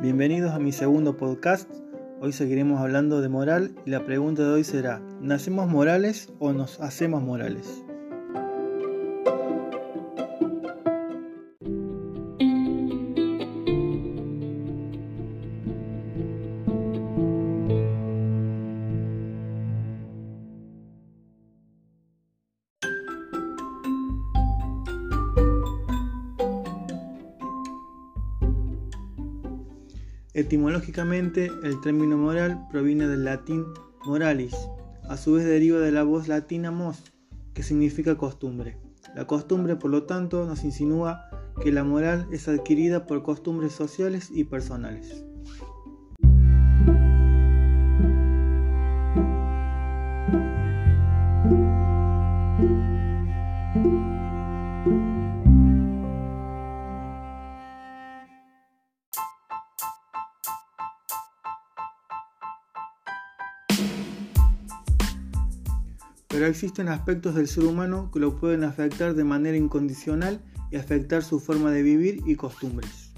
Bienvenidos a mi segundo podcast. Hoy seguiremos hablando de moral y la pregunta de hoy será, ¿nacemos morales o nos hacemos morales? Etimológicamente, el término moral proviene del latín moralis, a su vez deriva de la voz latina mos, que significa costumbre. La costumbre, por lo tanto, nos insinúa que la moral es adquirida por costumbres sociales y personales. Pero existen aspectos del ser humano que lo pueden afectar de manera incondicional y afectar su forma de vivir y costumbres.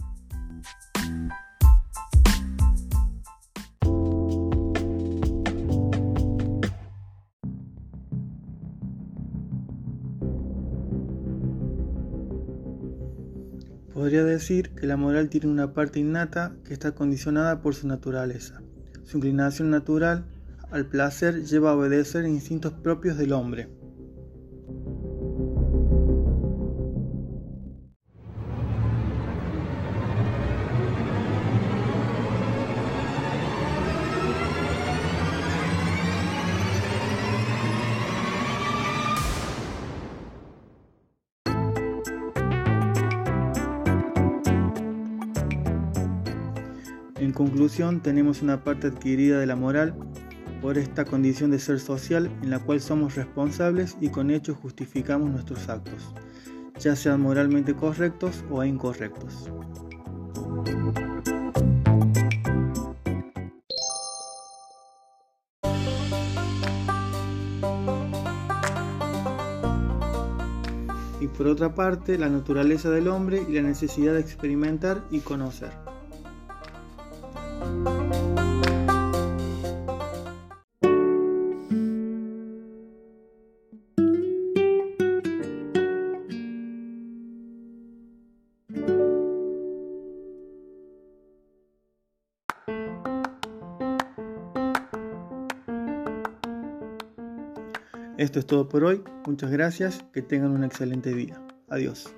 Podría decir que la moral tiene una parte innata que está condicionada por su naturaleza. Su inclinación natural al placer lleva a obedecer instintos propios del hombre. En conclusión, tenemos una parte adquirida de la moral por esta condición de ser social en la cual somos responsables y con hechos justificamos nuestros actos, ya sean moralmente correctos o incorrectos. Y por otra parte, la naturaleza del hombre y la necesidad de experimentar y conocer. Esto es todo por hoy. Muchas gracias. Que tengan un excelente día. Adiós.